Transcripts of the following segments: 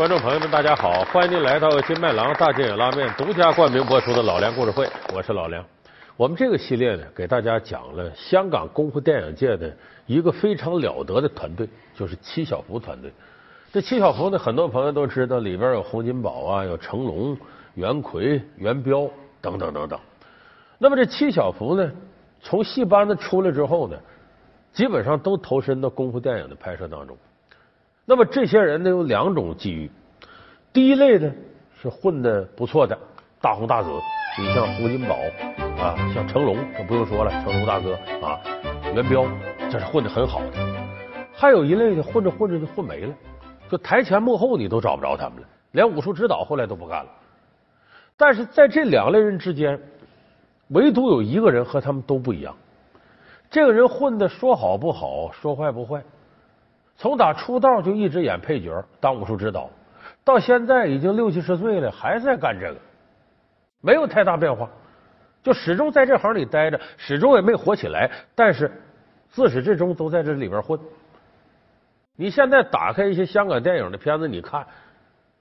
观众朋友们，大家好！欢迎您来到金麦郎大金眼拉面独家冠名播出的《老梁故事会》，我是老梁。我们这个系列呢，给大家讲了香港功夫电影界的一个非常了得的团队，就是七小福团队。这七小福呢，很多朋友都知道，里边有洪金宝啊，有成龙、袁奎、袁彪等等等等。那么这七小福呢，从戏班子出来之后呢，基本上都投身到功夫电影的拍摄当中。那么这些人呢有两种机遇，第一类呢是混的不错的大红大紫，你像洪金宝啊，像成龙，这不用说了，成龙大哥啊，元彪，这是混的很好的。还有一类呢，混着混着就混没了，就台前幕后你都找不着他们了，连武术指导后来都不干了。但是在这两类人之间，唯独有一个人和他们都不一样，这个人混的说好不好，说坏不坏。从打出道就一直演配角，当武术指导，到现在已经六七十岁了，还在干这个，没有太大变化，就始终在这行里待着，始终也没火起来。但是自始至终都在这里边混。你现在打开一些香港电影的片子，你看，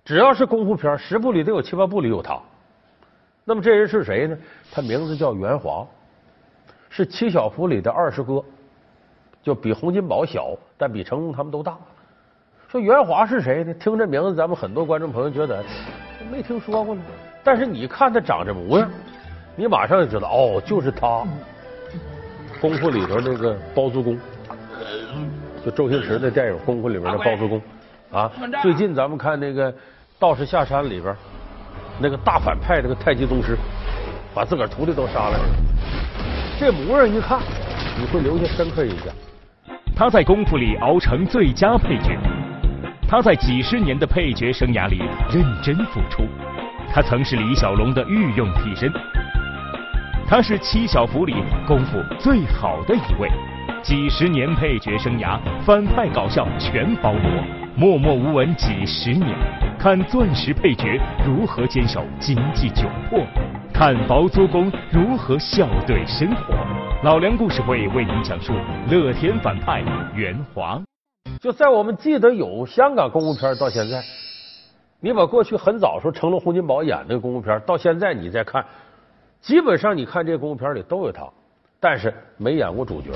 只要是功夫片，十部里得有七八部里有他。那么这人是谁呢？他名字叫袁华，是七小福里的二师哥。就比洪金宝小，但比成龙他们都大。说袁华是谁呢？听这名字，咱们很多观众朋友觉得没听说过呢。但是你看他长这模样，你马上就知道，哦，就是他。功夫里头那个包租公，就周星驰的电影《功夫》里面的包租公啊。最近咱们看那个《道士下山》里边，那个大反派那个太极宗师，把自个儿徒弟都杀了，这模样一看，你会留下深刻印象。他在功夫里熬成最佳配角，他在几十年的配角生涯里认真付出，他曾是李小龙的御用替身，他是七小福里功夫最好的一位，几十年配角生涯，反派搞笑全包罗，默默无闻几十年，看钻石配角如何坚守经济窘迫，看包租公如何笑对生活。老梁故事会为您讲述乐天反派袁华。就在我们记得有香港功夫片到现在，你把过去很早时候成龙、洪金宝演的功夫片到现在你再看，基本上你看这功夫片里都有他，但是没演过主角，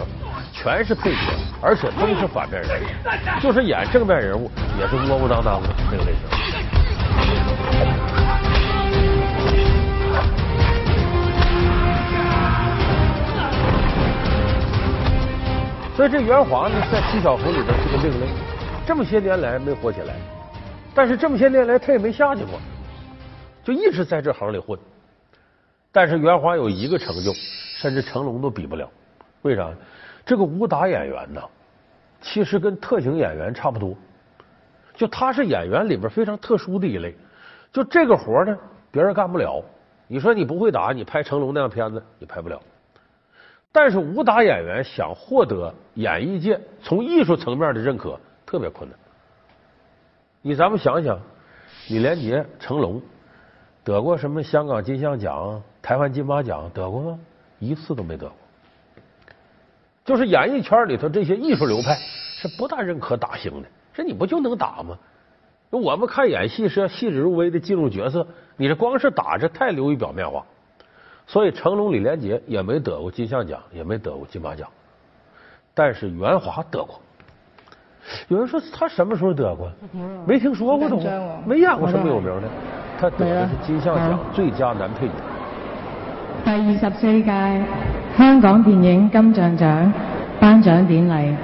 全是配角，而且都是反面人物，就是演正面人物也是窝窝当当的那个类型。所以这袁华呢，在七小福里边是个另类，这么些年来没火起来，但是这么些年来他也没下去过，就一直在这行里混。但是袁华有一个成就，甚至成龙都比不了。为啥？这个武打演员呢，其实跟特型演员差不多，就他是演员里边非常特殊的一类。就这个活呢，别人干不了。你说你不会打，你拍成龙那样片子，你拍不了。但是武打演员想获得演艺界从艺术层面的认可特别困难。你咱们想想，李连杰、成龙得过什么香港金像奖、台湾金马奖？得过吗？一次都没得过。就是演艺圈里头这些艺术流派是不大认可打星的。这你不就能打吗？我们看演戏是要细致入微的进入角色，你这光是打这太流于表面化。所以成龙、李连杰也没得过金像奖，也没得过金马奖，但是袁华得过。有人说他什么时候得过？没听说过都，没演过什么有名的。他得的是金像奖最佳男配角。第二十四届香港电影金像奖颁奖典礼，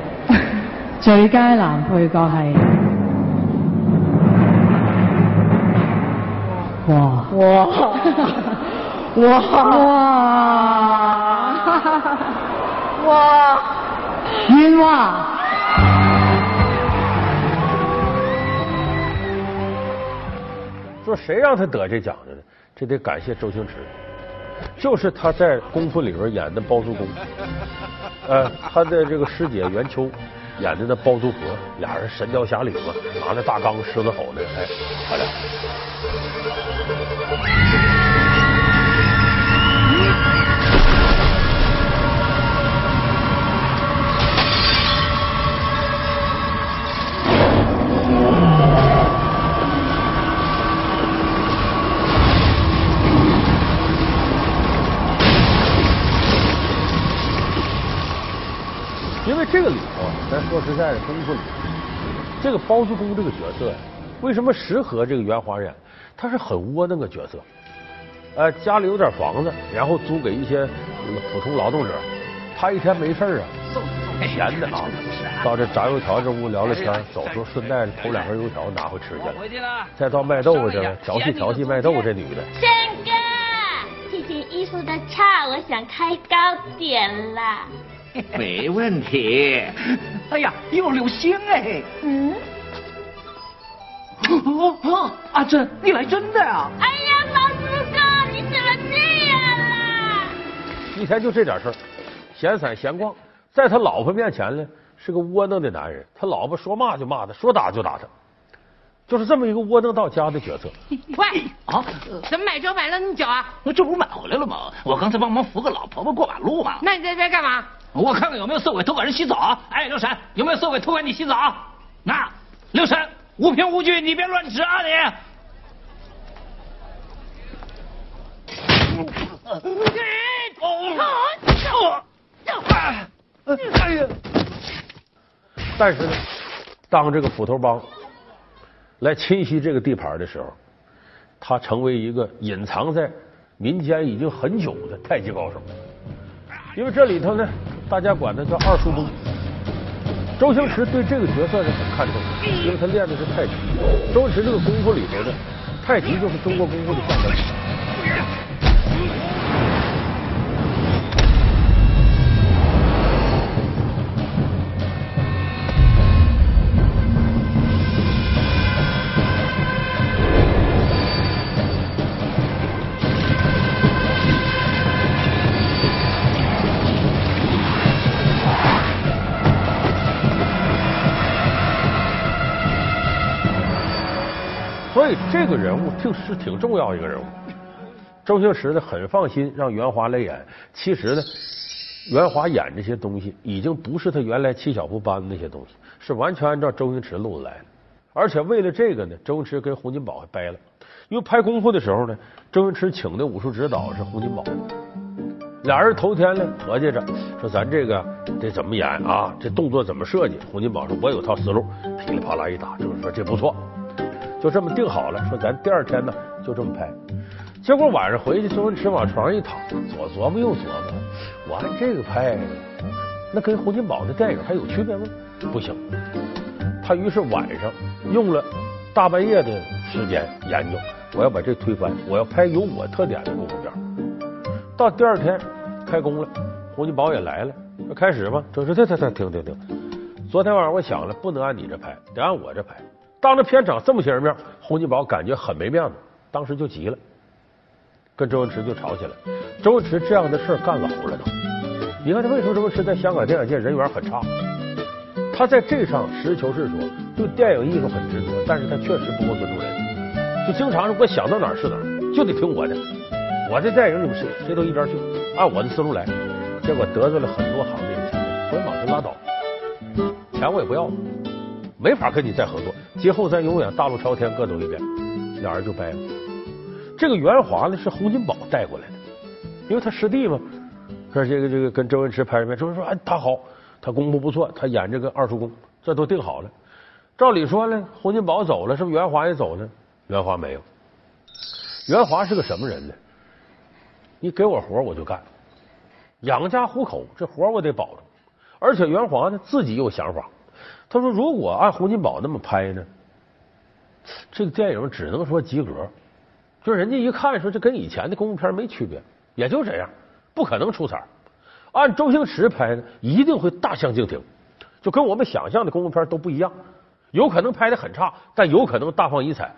最佳男配角系。哇哇！哇。哇。冤枉！说谁让他得这奖的呢？这得感谢周星驰，就是他在功夫里边演的包租公，呃，他的这个师姐袁秋演的那包租婆，俩人神雕侠侣嘛，拿着大缸狮子吼的，哎，他俩。说实在的，功夫里这个包租公这个角色呀，为什么适合这个袁华演？他是很窝囊个角色，呃，家里有点房子，然后租给一些普通劳动者，他一天没事啊，闲的啊，到这炸油条这屋聊聊天，走时候顺带着偷两根油条拿回吃去了，再到卖豆腐去了调戏调戏卖豆腐这女的。轩哥，这件衣服的差，我想开高点啦。没问题。哎呀，有流星哎！嗯。哦哦，阿珍，你来真的啊？哎呀，老四哥，你怎么这样啦？一天就这点事儿，闲散闲逛，在他老婆面前呢，是个窝囊的男人。他老婆说骂就骂他，说打就打他，就是这么一个窝囊到家的角色。喂，啊，怎么买车买了那么久啊？我这不是买回来了吗？我刚才帮忙扶个老婆婆过马路嘛。那你在这干嘛？我看看有没有色鬼偷管人洗澡啊。哎，刘婶，有没有色鬼偷管你洗澡啊？那，刘婶。无凭无据，你别乱指啊！你。但是呢，当这个斧头帮来侵袭这个地盘的时候，他成为一个隐藏在民间已经很久的太极高手。因为这里头呢，大家管他叫二叔公。周星驰对这个角色是很看重的，因为他练的是太极。周星驰这个功夫里头的太极就是中国功夫的象征。人物就是挺重要一个人物，周星驰呢很放心让袁华来演。其实呢，袁华演这些东西已经不是他原来七小福班的那些东西，是完全按照周星驰路子来的。而且为了这个呢，周星驰跟洪金宝还掰了。因为拍功夫的时候呢，周星驰请的武术指导是洪金宝，俩人头天呢合计着说咱这个得怎么演啊，这动作怎么设计？洪金宝说我有套思路，噼里啪啦一打，周星驰说这不错。就这么定好了，说咱第二天呢就这么拍。结果晚上回去，周星驰往床上一躺，左琢磨右琢磨，我按这个拍，那跟洪金宝的电影还有区别吗？不行。他于是晚上用了大半夜的时间研究，我要把这推翻，我要拍有我特点的功夫片。到第二天开工了，洪金宝也来了，说开始吧。周星驰，停停停停停，昨天晚上我想了，不能按你这拍，得按我这拍。当着片场这么些人面，洪金宝感觉很没面子，当时就急了，跟周星驰就吵起来。周星驰这样的事干老了都。你看他为什么周星驰在香港电影界人缘很差？他在这上实事求是说，对电影艺术很执着，但是他确实不够尊重人，就经常是我想到哪儿是哪儿，就得听我的。我这电影你们谁谁都一边去，按我的思路来。结果得罪了很多行业的前辈，我马就拉倒，钱我也不要了。没法跟你再合作，今后咱永远大路朝天各走一边，俩人就掰了。这个袁华呢是洪金宝带过来的，因为他师弟嘛，说这个这个跟周星驰拍片，周星驰说哎他好，他功夫不错，他演这个二叔公，这都定好了。照理说呢，洪金宝走了，是不是袁华也走了？袁华没有，袁华是个什么人呢？你给我活我就干，养家糊口这活我得保着，而且袁华呢自己有想法。他说：“如果按洪金宝那么拍呢，这个电影只能说及格。就人家一看说，这跟以前的功夫片没区别，也就这样，不可能出彩。按周星驰拍呢，一定会大相径庭，就跟我们想象的功夫片都不一样。有可能拍的很差，但有可能大放异彩。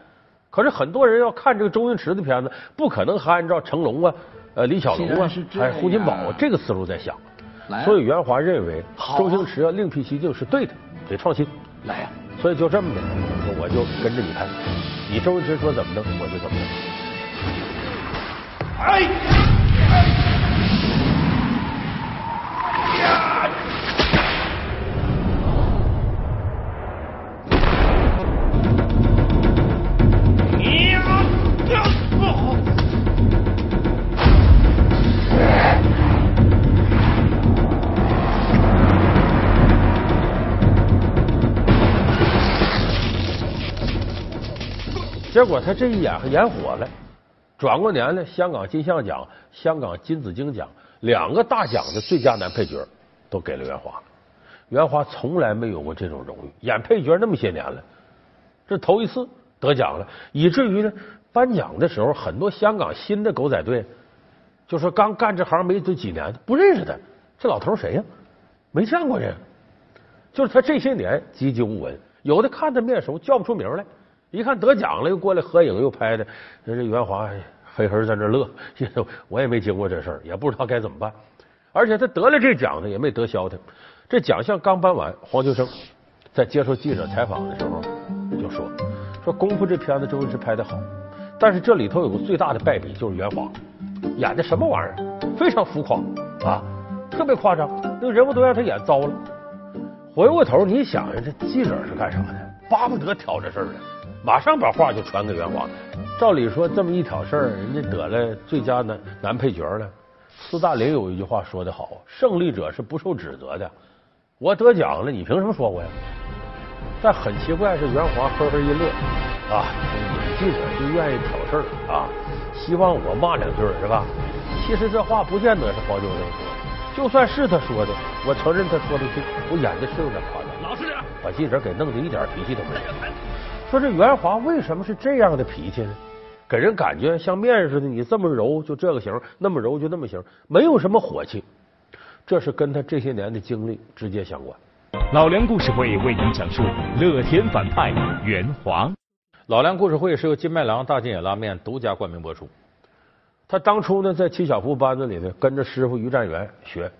可是很多人要看这个周星驰的片子，不可能还按照成龙啊、呃李小龙啊、还洪金宝这个思路在想。所以袁华认为，周星驰要另辟蹊径是对的。”得创新，来呀！所以就这么的，我就跟着你拍，你周星驰说怎么弄，我就怎么弄。哎。结果他这一演还演火了，转过年来，香港金像奖、香港金紫荆奖两个大奖的最佳男配角都给了袁华。袁华从来没有过这种荣誉，演配角那么些年了，这头一次得奖了，以至于呢，颁奖的时候，很多香港新的狗仔队就说刚干这行没这几年，不认识他，这老头谁呀？没见过人。就是他这些年籍籍无闻，有的看他面熟，叫不出名来。一看得奖了，又过来合影，又拍的。这袁华嘿嘿在那乐，我也没经过这事儿，也不知道该怎么办。而且他得了这奖呢，也没得消停。这奖项刚颁完，黄秋生在接受记者采访的时候就说：“说功夫这片子周星驰拍的好，但是这里头有个最大的败笔，就是袁华演的什么玩意儿，非常浮夸啊，特别夸张，那个人物都让他演糟了。回过头你想想，这记者是干啥的？巴不得挑这事儿呢。”马上把话就传给袁华。照理说，这么一挑事儿，人家得了最佳男男配角了。斯大林有一句话说的好：“胜利者是不受指责的。”我得奖了，你凭什么说我呀？但很奇怪，是袁华呵呵一乐啊，记者就愿意挑事儿啊，希望我骂两句是吧？其实这话不见得是黄秋生说的，就算是他说的，我承认他说的对，我演的是有点夸张。老实点，把记者给弄得一点脾气都没有。说这袁华为什么是这样的脾气呢？给人感觉像面似的，你这么揉就这个型，那么揉就那么型，没有什么火气。这是跟他这些年的经历直接相关。老梁故事会为您讲述乐天反派袁华。老梁故事会是由金麦郎大金眼拉面独家冠名播出。他当初呢在七小福班子里呢跟着师傅于占元学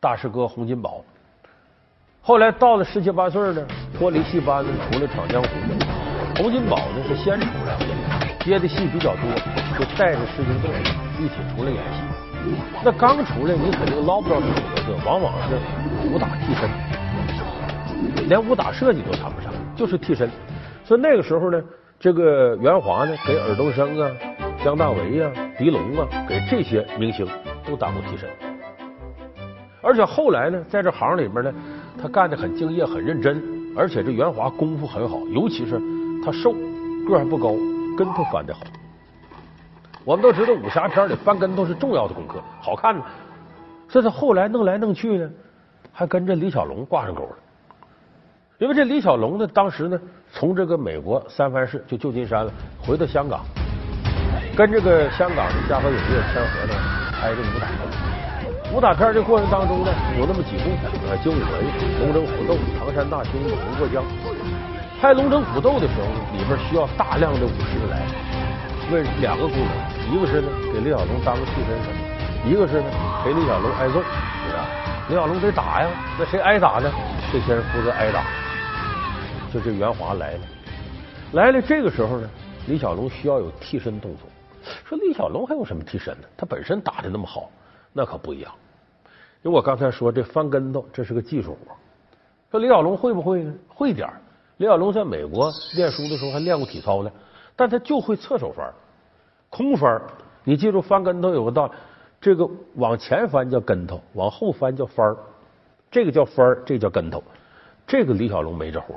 大师哥洪金宝，后来到了十七八岁呢脱离戏班子出来闯江湖。洪金宝呢是先出来，接的戏比较多，就带着施金栋一起出来演戏。那刚出来，你肯定捞不着什么角色，往往是武打替身，连武打设计都谈不上，就是替身。所以那个时候呢，这个袁华呢，给尔冬升啊、姜大为啊、狄龙啊，给这些明星都当过替身。而且后来呢，在这行里面呢，他干的很敬业、很认真，而且这袁华功夫很好，尤其是。他瘦，个还不高，跟头翻的好。我们都知道武侠片里翻跟头是重要的功课，好看呢。所以他后来弄来弄去呢，还跟着李小龙挂上钩了。因为这李小龙呢，当时呢，从这个美国三藩市就旧金山了，回到香港，跟这个香港的嘉禾影业签合同拍这武打片。武打片这过程当中呢，有那么几部啊，《精武门》《龙争虎斗》《唐山大兄》《武龙过江》。拍龙争虎斗的时候呢，里边需要大量的武师来，为两个功能，一个是呢给李小龙当个替身什么，一个是呢陪李小龙挨揍，李小龙得打呀，那谁挨打呢？这些人负责挨打。就这袁华来了，来了这个时候呢，李小龙需要有替身动作。说李小龙还有什么替身呢？他本身打的那么好，那可不一样。就我刚才说这翻跟头，这是个技术活。说李小龙会不会呢？会点儿。李小龙在美国练书的时候还练过体操呢，但他就会侧手翻、空翻。你记住翻跟头有个道理，这个往前翻叫跟头，往后翻叫翻儿。这个叫翻儿，这叫跟头。这个李小龙没这活。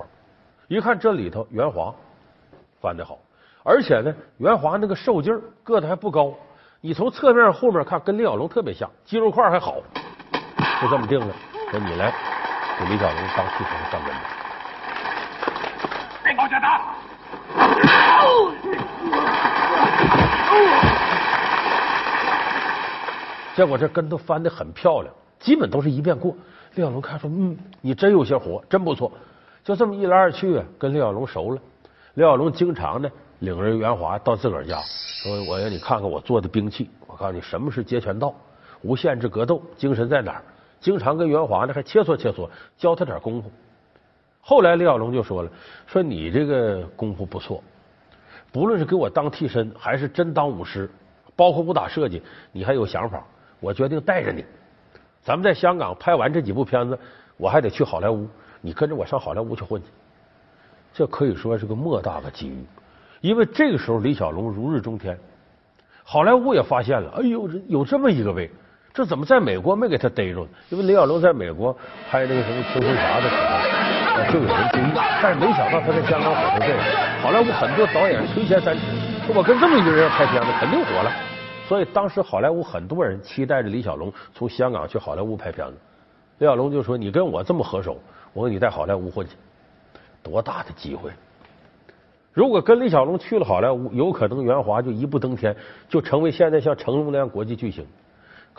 一看这里头袁华翻的好，而且呢，袁华那个瘦劲儿，个子还不高。你从侧面后面看，跟李小龙特别像，肌肉块还好。就这么定了，说你来给李小龙当替身翻跟头。往下打！结果这跟头翻的很漂亮，基本都是一遍过。李小龙看说：“嗯，你真有些活，真不错。”就这么一来二去，跟李小龙熟了。李小龙经常呢领着袁华到自个儿家，说：“我让你看看我做的兵器，我告诉你什么是截拳道，无限制格斗，精神在哪儿？”经常跟袁华呢还切磋切磋，教他点功夫。后来李小龙就说了：“说你这个功夫不错，不论是给我当替身，还是真当武师，包括武打设计，你还有想法。我决定带着你，咱们在香港拍完这几部片子，我还得去好莱坞，你跟着我上好莱坞去混去。这可以说是个莫大的机遇，因为这个时候李小龙如日中天，好莱坞也发现了，哎呦，有这么一个位，这怎么在美国没给他逮着呢？因为李小龙在美国拍那个什么《青红侠》的时候。”就有人注意，但是没想到他在香港火成这样。好莱坞很多导演垂涎三尺，说我跟这么一个人要拍片子，肯定火了。所以当时好莱坞很多人期待着李小龙从香港去好莱坞拍片子。李小龙就说：“你跟我这么合手，我给你在好莱坞混去，多大的机会！如果跟李小龙去了好莱坞，有可能袁华就一步登天，就成为现在像成龙那样国际巨星。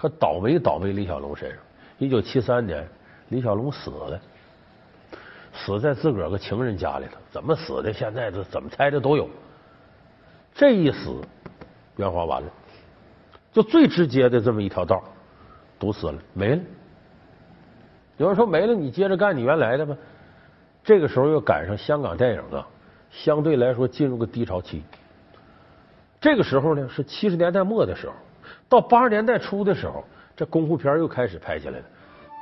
可倒霉倒霉李小龙身上，一九七三年李小龙死了，死在自个儿个情人家里头。怎么死的？现在这怎么猜的都有。这一死，袁华完了，就最直接的这么一条道，堵死了，没了。”有人说没了，你接着干你原来的吧。这个时候又赶上香港电影啊，相对来说进入个低潮期。这个时候呢是七十年代末的时候，到八十年代初的时候，这功夫片又开始拍起来了。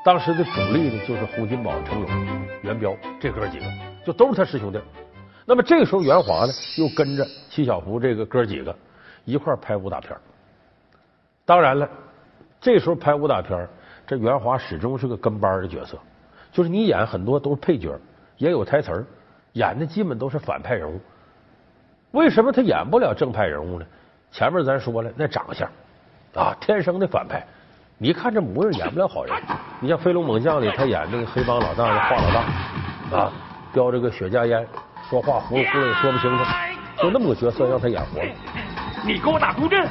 当时的主力呢就是洪金宝、成龙、元彪这哥几个，就都是他师兄弟。那么这个时候袁华呢又跟着七小福这个哥几个一块拍武打片。当然了，这时候拍武打片。这袁华始终是个跟班的角色，就是你演很多都是配角，也有台词儿，演的基本都是反派人物。为什么他演不了正派人物呢？前面咱说了，那长相啊，天生的反派，你看这模样演不了好人。你像《飞龙猛将》里，他演那个黑帮老大的华老大啊，叼着个雪茄烟，说话糊里糊涂说不清楚，就那么个角色让他演活了。你给我打孤阵。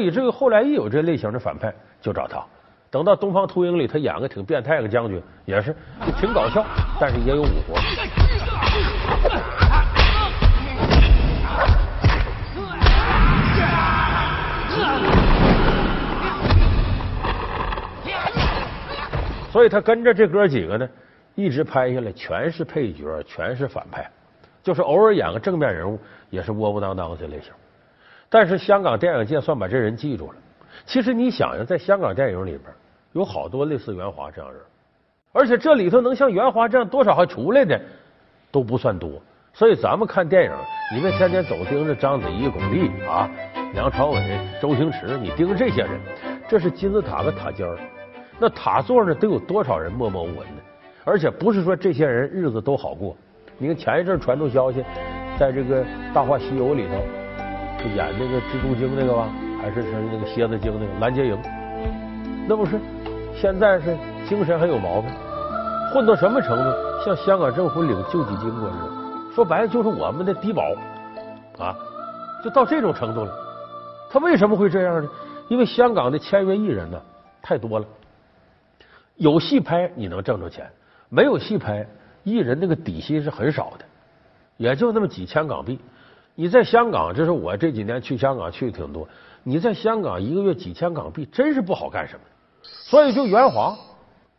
以至于后来一有这类型的反派，就找他。等到《东方秃鹰》里，他演个挺变态个将军，也是就挺搞笑，但是也有武活。所以他跟着这哥几个呢，一直拍下来，全是配角，全是反派，就是偶尔演个正面人物，也是窝窝囊囊这类型。但是香港电影界算把这人记住了。其实你想想，在香港电影里边，有好多类似袁华这样人，而且这里头能像袁华这样多少还出来的都不算多。所以咱们看电影，你别天天总盯着章子怡、巩俐啊、梁朝伟、周星驰，你盯这些人，这是金字塔的塔尖儿。那塔座呢，得有多少人默默无闻呢？而且不是说这些人日子都好过。你看前一阵传出消息，在这个《大话西游》里头，是演那个蜘蛛精那个吧，还是是那个蝎子精那个蓝洁瑛，那不是现在是精神还有毛病，混到什么程度？像香港政府领救济金过似的，说白了就是我们的低保啊，就到这种程度了。他为什么会这样呢？因为香港的签约艺人呢太多了。有戏拍你能挣着钱，没有戏拍，艺人那个底薪是很少的，也就那么几千港币。你在香港，这是我这几年去香港去的挺多。你在香港一个月几千港币，真是不好干什么。所以就袁华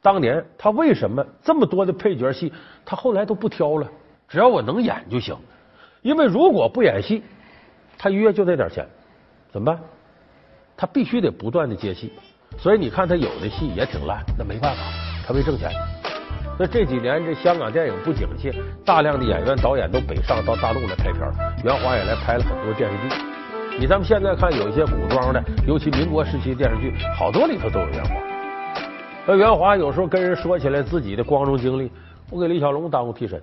当年他为什么这么多的配角戏，他后来都不挑了，只要我能演就行。因为如果不演戏，他一月就那点钱，怎么办？他必须得不断的接戏。所以你看他有的戏也挺烂，那没办法，他没挣钱。那这几年这香港电影不景气，大量的演员导演都北上到大陆来拍片袁华也来拍了很多电视剧。你咱们现在看有一些古装的，尤其民国时期电视剧，好多里头都有袁华。那袁华有时候跟人说起来自己的光荣经历，我给李小龙当过替身。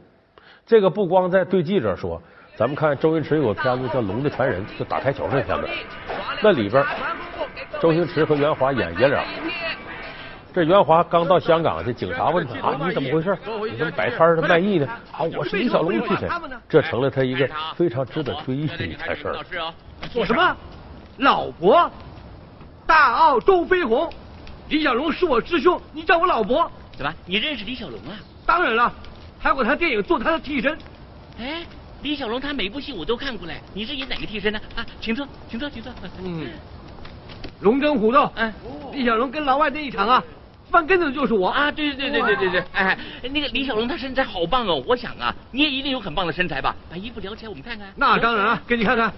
这个不光在对记者说，咱们看周星驰有个片子叫《龙的传人》，就打台球那片子，那里边。周星驰和袁华演爷俩，这袁华刚到香港，这警察问他啊，你怎么回事？你怎么摆摊的卖艺呢？啊，我是李小龙的替身，这成了他一个非常值得追忆的一件事儿。做什么？老婆？大澳周飞鸿，李小龙是我师兄，你叫我老伯？怎么？你认识李小龙啊？当然了，拍过他电影，做他的替身。哎，李小龙他每部戏我都看过嘞，你是演哪个替身呢？啊，请坐，请坐，请坐。嗯。龙争虎斗，哎，李小龙跟老外那一场啊，翻跟头就是我啊！对对对对对对对，哎，那个李小龙他身材好棒哦，我想啊，你也一定有很棒的身材吧？把衣服撩起来，我们看看。那当然啊，给你看看。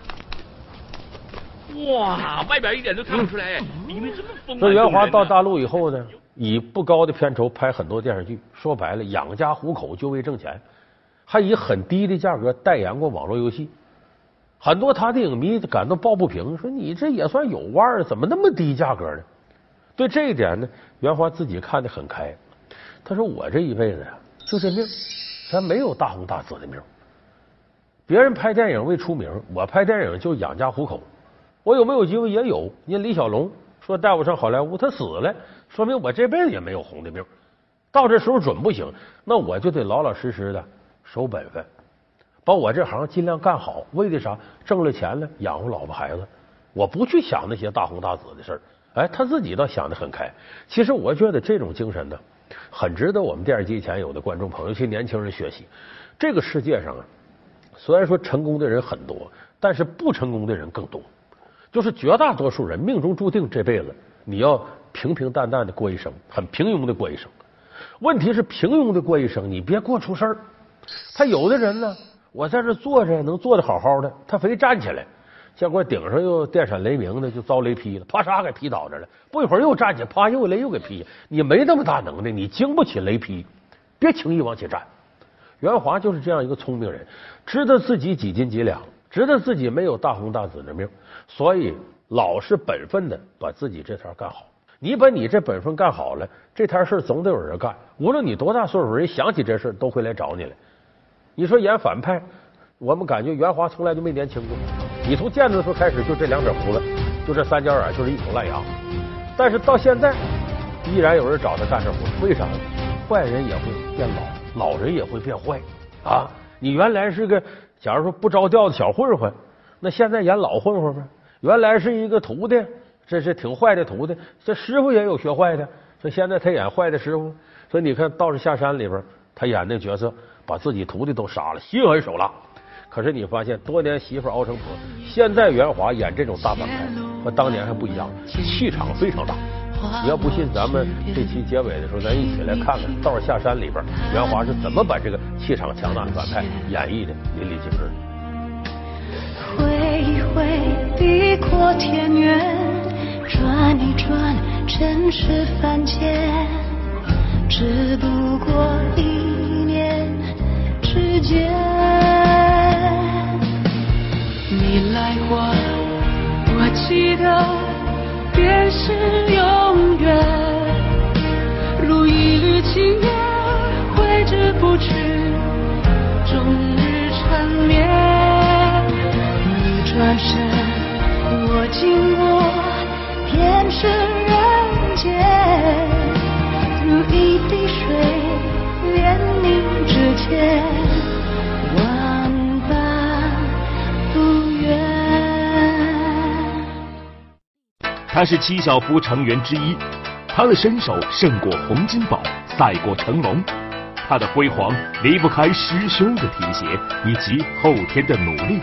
哇，外表一点都看不出来，里面这么丰满。那袁华到大陆以后呢，以不高的片酬拍很多电视剧，说白了养家糊口就为挣钱，还以很低的价格代言过网络游戏。很多他的影迷感到抱不平，说你这也算有腕儿，怎么那么低价格呢？对这一点呢，袁华自己看得很开。他说：“我这一辈子呀，就这命，咱没有大红大紫的命。别人拍电影为出名，我拍电影就养家糊口。我有没有机会也有？你看李小龙说带我上好莱坞，他死了，说明我这辈子也没有红的命。到这时候准不行，那我就得老老实实的守本分。”把我这行尽量干好，为的啥？挣了钱了，养活老婆孩子。我不去想那些大红大紫的事儿。哎，他自己倒想得很开。其实我觉得这种精神呢，很值得我们电视机前有的观众朋友、一些年轻人学习。这个世界上啊，虽然说成功的人很多，但是不成功的人更多。就是绝大多数人命中注定这辈子你要平平淡淡的过一生，很平庸的过一生。问题是平庸的过一生，你别过出事儿。他有的人呢。我在这坐着能坐的好好的，他非站起来，结果顶上又电闪雷鸣的，就遭雷劈了，啪嚓给劈倒着了。不一会儿又站起，啪又雷又给劈。你没那么大能耐，你经不起雷劈，别轻易往起站。袁华就是这样一个聪明人，知道自己几斤几两，知道自己没有大红大紫的命，所以老实本分的把自己这摊干好。你把你这本分干好了，这摊事总得有人干。无论你多大岁数，人想起这事都会来找你来。你说演反派，我们感觉袁华从来就没年轻过。你从见的时候开始就这两撇胡子，就这三角眼，就是一口烂牙。但是到现在，依然有人找他干这活，为啥？坏人也会变老，老人也会变坏啊！你原来是个，假如说不着调的小混混，那现在演老混混呗。原来是一个徒弟，这是挺坏的徒弟，这师傅也有学坏的，所以现在他演坏的师傅。所以你看《道士下山》里边，他演那角色。把自己徒弟都杀了，心狠手辣。可是你发现，多年媳妇熬成婆，现在袁华演这种大反派和当年还不一样，气场非常大。你要不信，咱们这期结尾的时候，咱一起来看看《道下山》里边袁华是怎么把这个气场强大的反派演绎的淋漓尽致。挥一挥，地阔天远，转一转，尘世凡间，只不过一。念之间，你来过，我记得，便是永远。如一缕青烟，挥之不去，终日缠绵。你转身，我经过，便是人间。如一滴水，连凝指尖。他是七小福成员之一，他的身手胜过洪金宝，赛过成龙，他的辉煌离不开师兄的提携以及后天的努力。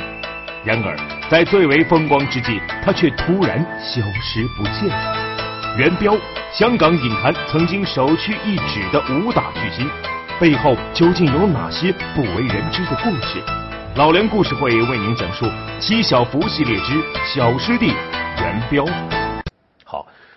然而，在最为风光之际，他却突然消失不见。了。元彪，香港影坛曾经首屈一指的武打巨星，背后究竟有哪些不为人知的故事？老梁故事会为您讲述《七小福》系列之小师弟元彪。